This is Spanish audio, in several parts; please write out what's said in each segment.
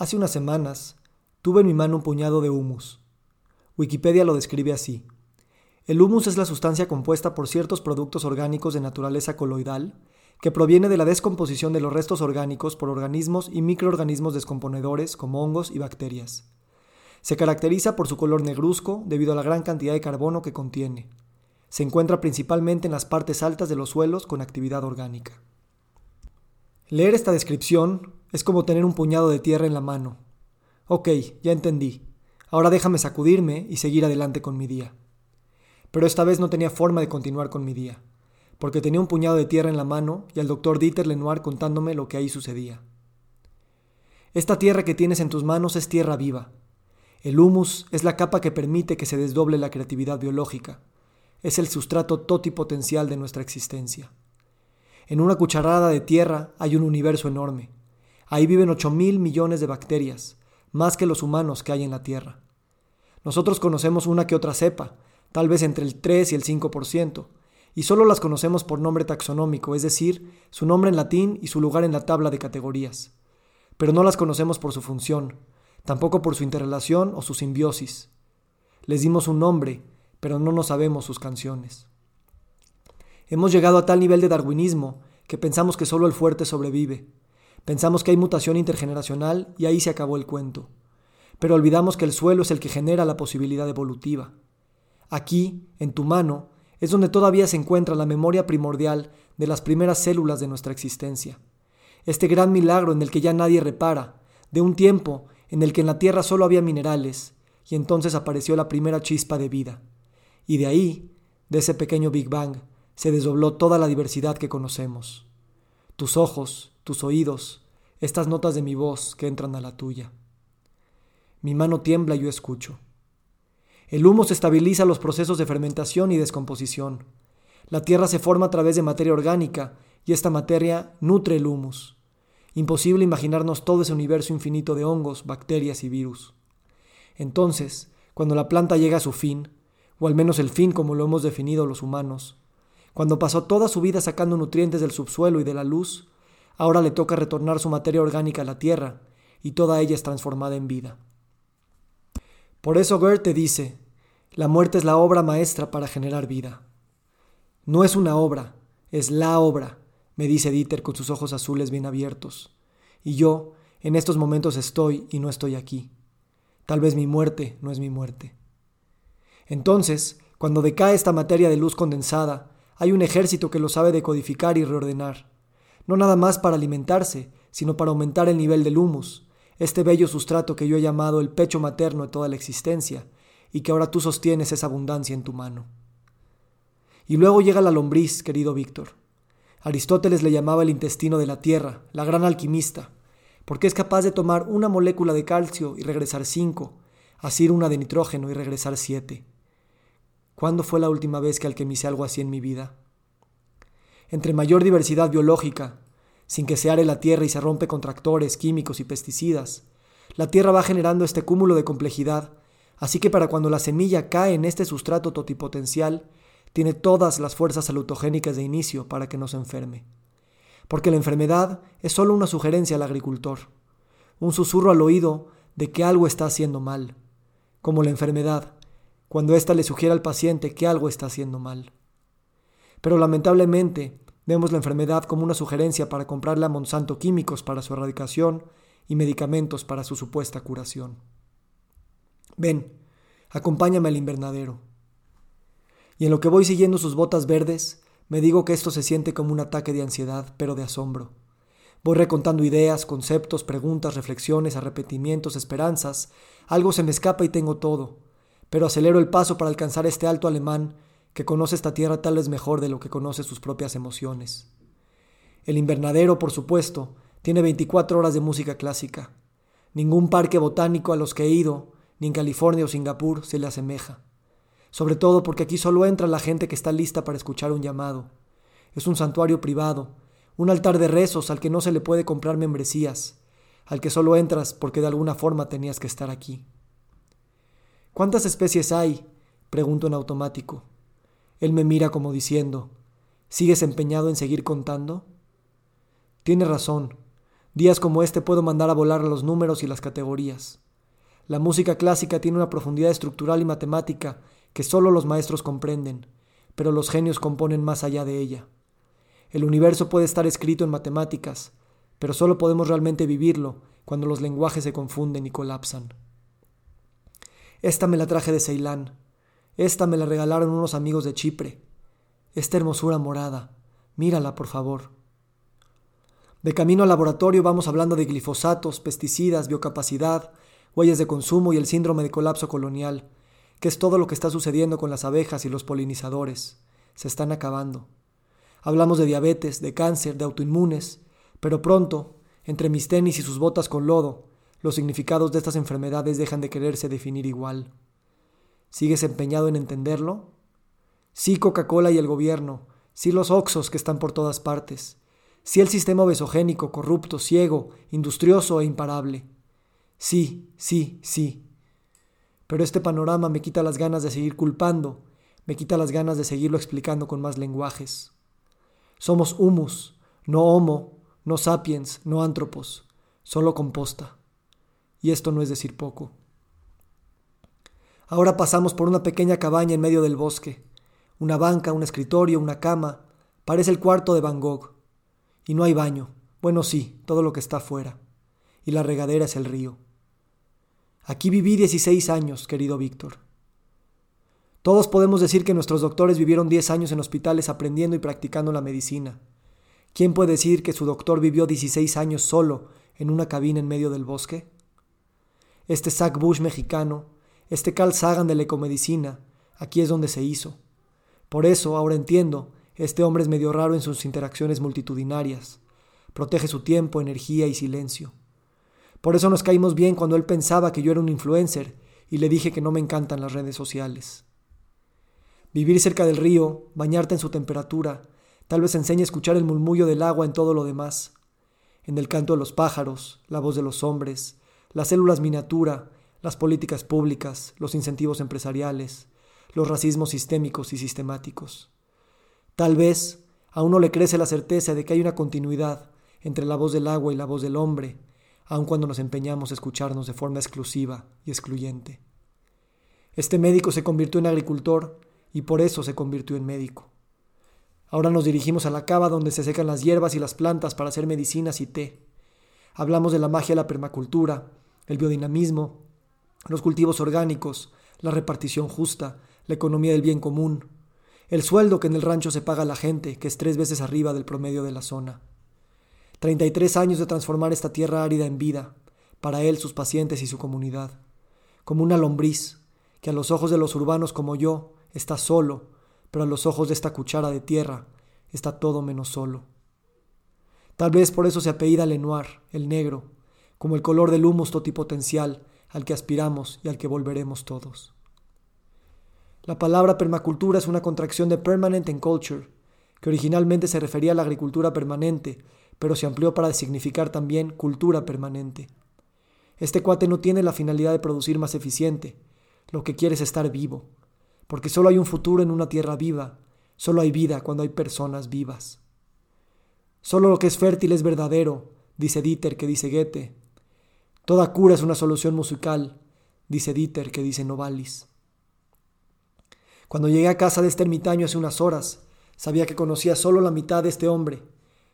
Hace unas semanas tuve en mi mano un puñado de humus. Wikipedia lo describe así. El humus es la sustancia compuesta por ciertos productos orgánicos de naturaleza coloidal que proviene de la descomposición de los restos orgánicos por organismos y microorganismos descomponedores como hongos y bacterias. Se caracteriza por su color negruzco debido a la gran cantidad de carbono que contiene. Se encuentra principalmente en las partes altas de los suelos con actividad orgánica. Leer esta descripción es como tener un puñado de tierra en la mano. Ok, ya entendí. Ahora déjame sacudirme y seguir adelante con mi día. Pero esta vez no tenía forma de continuar con mi día, porque tenía un puñado de tierra en la mano y al doctor Dieter Lenoir contándome lo que ahí sucedía. Esta tierra que tienes en tus manos es tierra viva. El humus es la capa que permite que se desdoble la creatividad biológica. Es el sustrato totipotencial de nuestra existencia. En una cucharada de tierra hay un universo enorme Ahí viven 8 mil millones de bacterias, más que los humanos que hay en la Tierra. Nosotros conocemos una que otra cepa, tal vez entre el 3 y el 5%, y solo las conocemos por nombre taxonómico, es decir, su nombre en latín y su lugar en la tabla de categorías. Pero no las conocemos por su función, tampoco por su interrelación o su simbiosis. Les dimos un nombre, pero no nos sabemos sus canciones. Hemos llegado a tal nivel de darwinismo que pensamos que solo el fuerte sobrevive, Pensamos que hay mutación intergeneracional y ahí se acabó el cuento. Pero olvidamos que el suelo es el que genera la posibilidad evolutiva. Aquí, en tu mano, es donde todavía se encuentra la memoria primordial de las primeras células de nuestra existencia. Este gran milagro en el que ya nadie repara, de un tiempo en el que en la Tierra solo había minerales, y entonces apareció la primera chispa de vida. Y de ahí, de ese pequeño Big Bang, se desdobló toda la diversidad que conocemos. Tus ojos, tus oídos, estas notas de mi voz que entran a la tuya. Mi mano tiembla y yo escucho. El humo se estabiliza los procesos de fermentación y descomposición. La tierra se forma a través de materia orgánica y esta materia nutre el humus. Imposible imaginarnos todo ese universo infinito de hongos, bacterias y virus. Entonces, cuando la planta llega a su fin, o al menos el fin como lo hemos definido los humanos, cuando pasó toda su vida sacando nutrientes del subsuelo y de la luz, Ahora le toca retornar su materia orgánica a la tierra, y toda ella es transformada en vida. Por eso Goethe dice, la muerte es la obra maestra para generar vida. No es una obra, es la obra, me dice Dieter con sus ojos azules bien abiertos. Y yo, en estos momentos estoy y no estoy aquí. Tal vez mi muerte no es mi muerte. Entonces, cuando decae esta materia de luz condensada, hay un ejército que lo sabe decodificar y reordenar no nada más para alimentarse, sino para aumentar el nivel del humus, este bello sustrato que yo he llamado el pecho materno de toda la existencia, y que ahora tú sostienes esa abundancia en tu mano. Y luego llega la lombriz, querido Víctor. Aristóteles le llamaba el intestino de la tierra, la gran alquimista, porque es capaz de tomar una molécula de calcio y regresar cinco, así una de nitrógeno y regresar siete. ¿Cuándo fue la última vez que alquimicé algo así en mi vida? entre mayor diversidad biológica, sin que se are la tierra y se rompe con tractores, químicos y pesticidas. La tierra va generando este cúmulo de complejidad, así que para cuando la semilla cae en este sustrato totipotencial, tiene todas las fuerzas salutogénicas de inicio para que no se enferme. Porque la enfermedad es solo una sugerencia al agricultor, un susurro al oído de que algo está haciendo mal, como la enfermedad, cuando ésta le sugiere al paciente que algo está haciendo mal. Pero lamentablemente vemos la enfermedad como una sugerencia para comprarle a Monsanto químicos para su erradicación y medicamentos para su supuesta curación. Ven, acompáñame al invernadero. Y en lo que voy siguiendo sus botas verdes, me digo que esto se siente como un ataque de ansiedad, pero de asombro. Voy recontando ideas, conceptos, preguntas, reflexiones, arrepentimientos, esperanzas. Algo se me escapa y tengo todo. Pero acelero el paso para alcanzar este alto alemán que conoce esta tierra tal vez mejor de lo que conoce sus propias emociones. El invernadero, por supuesto, tiene 24 horas de música clásica. Ningún parque botánico a los que he ido, ni en California o Singapur, se le asemeja. Sobre todo porque aquí solo entra la gente que está lista para escuchar un llamado. Es un santuario privado, un altar de rezos al que no se le puede comprar membresías, al que solo entras porque de alguna forma tenías que estar aquí. ¿Cuántas especies hay? Pregunto en automático. Él me mira como diciendo, ¿sigues empeñado en seguir contando? Tiene razón, Días como este puedo mandar a volar los números y las categorías. La música clásica tiene una profundidad estructural y matemática que solo los maestros comprenden, pero los genios componen más allá de ella. El universo puede estar escrito en matemáticas, pero solo podemos realmente vivirlo cuando los lenguajes se confunden y colapsan. Esta me la traje de Ceilán, esta me la regalaron unos amigos de Chipre. Esta hermosura morada, mírala por favor. De camino al laboratorio vamos hablando de glifosatos, pesticidas, biocapacidad, huellas de consumo y el síndrome de colapso colonial, que es todo lo que está sucediendo con las abejas y los polinizadores. Se están acabando. Hablamos de diabetes, de cáncer, de autoinmunes, pero pronto, entre mis tenis y sus botas con lodo, los significados de estas enfermedades dejan de quererse definir igual. ¿Sigues empeñado en entenderlo? Sí Coca-Cola y el gobierno, sí los Oxos que están por todas partes, sí el sistema obesogénico, corrupto, ciego, industrioso e imparable. Sí, sí, sí. Pero este panorama me quita las ganas de seguir culpando, me quita las ganas de seguirlo explicando con más lenguajes. Somos humus, no homo, no sapiens, no antropos, solo composta. Y esto no es decir poco. Ahora pasamos por una pequeña cabaña en medio del bosque. Una banca, un escritorio, una cama. Parece el cuarto de Van Gogh. Y no hay baño. Bueno, sí, todo lo que está afuera. Y la regadera es el río. Aquí viví 16 años, querido Víctor. Todos podemos decir que nuestros doctores vivieron 10 años en hospitales aprendiendo y practicando la medicina. ¿Quién puede decir que su doctor vivió 16 años solo en una cabina en medio del bosque? Este Zach Bush mexicano este Carl Sagan de la ecomedicina, aquí es donde se hizo. Por eso, ahora entiendo, este hombre es medio raro en sus interacciones multitudinarias. Protege su tiempo, energía y silencio. Por eso nos caímos bien cuando él pensaba que yo era un influencer y le dije que no me encantan las redes sociales. Vivir cerca del río, bañarte en su temperatura, tal vez enseñe a escuchar el murmullo del agua en todo lo demás, en el canto de los pájaros, la voz de los hombres, las células miniatura, las políticas públicas, los incentivos empresariales, los racismos sistémicos y sistemáticos. Tal vez a uno le crece la certeza de que hay una continuidad entre la voz del agua y la voz del hombre, aun cuando nos empeñamos a escucharnos de forma exclusiva y excluyente. Este médico se convirtió en agricultor y por eso se convirtió en médico. Ahora nos dirigimos a la cava donde se secan las hierbas y las plantas para hacer medicinas y té. Hablamos de la magia de la permacultura, el biodinamismo, los cultivos orgánicos, la repartición justa, la economía del bien común, el sueldo que en el rancho se paga a la gente, que es tres veces arriba del promedio de la zona. 33 años de transformar esta tierra árida en vida, para él, sus pacientes y su comunidad, como una lombriz, que a los ojos de los urbanos como yo está solo, pero a los ojos de esta cuchara de tierra está todo menos solo. Tal vez por eso se apellida Lenoir, el negro, como el color del humus totipotencial al que aspiramos y al que volveremos todos. La palabra permacultura es una contracción de permanent and culture, que originalmente se refería a la agricultura permanente, pero se amplió para significar también cultura permanente. Este cuate no tiene la finalidad de producir más eficiente, lo que quiere es estar vivo, porque solo hay un futuro en una tierra viva, solo hay vida cuando hay personas vivas. Solo lo que es fértil es verdadero, dice Dieter que dice Goethe, Toda cura es una solución musical, dice Dieter, que dice Novalis. Cuando llegué a casa de este ermitaño hace unas horas, sabía que conocía solo la mitad de este hombre,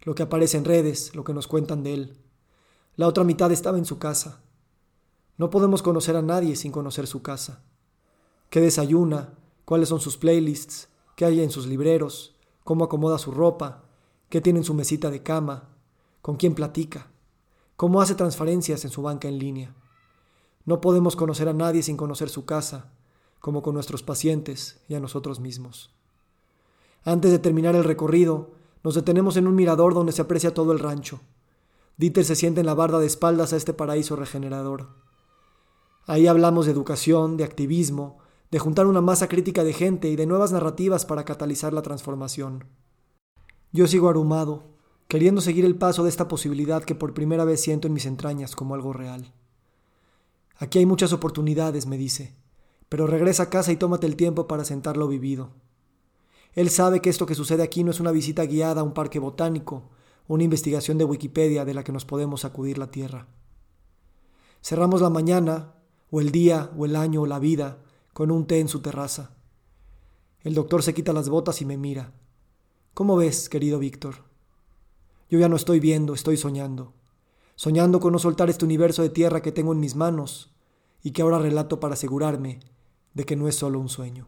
lo que aparece en redes, lo que nos cuentan de él. La otra mitad estaba en su casa. No podemos conocer a nadie sin conocer su casa. ¿Qué desayuna? ¿Cuáles son sus playlists? ¿Qué hay en sus libreros? ¿Cómo acomoda su ropa? ¿Qué tiene en su mesita de cama? ¿Con quién platica? Cómo hace transferencias en su banca en línea. No podemos conocer a nadie sin conocer su casa, como con nuestros pacientes y a nosotros mismos. Antes de terminar el recorrido, nos detenemos en un mirador donde se aprecia todo el rancho. Dieter se siente en la barda de espaldas a este paraíso regenerador. Ahí hablamos de educación, de activismo, de juntar una masa crítica de gente y de nuevas narrativas para catalizar la transformación. Yo sigo arumado, queriendo seguir el paso de esta posibilidad que por primera vez siento en mis entrañas como algo real. Aquí hay muchas oportunidades, me dice, pero regresa a casa y tómate el tiempo para sentar lo vivido. Él sabe que esto que sucede aquí no es una visita guiada a un parque botánico una investigación de Wikipedia de la que nos podemos sacudir la tierra. Cerramos la mañana, o el día, o el año, o la vida, con un té en su terraza. El doctor se quita las botas y me mira. ¿Cómo ves, querido Víctor? Yo ya no estoy viendo, estoy soñando. Soñando con no soltar este universo de tierra que tengo en mis manos y que ahora relato para asegurarme de que no es solo un sueño.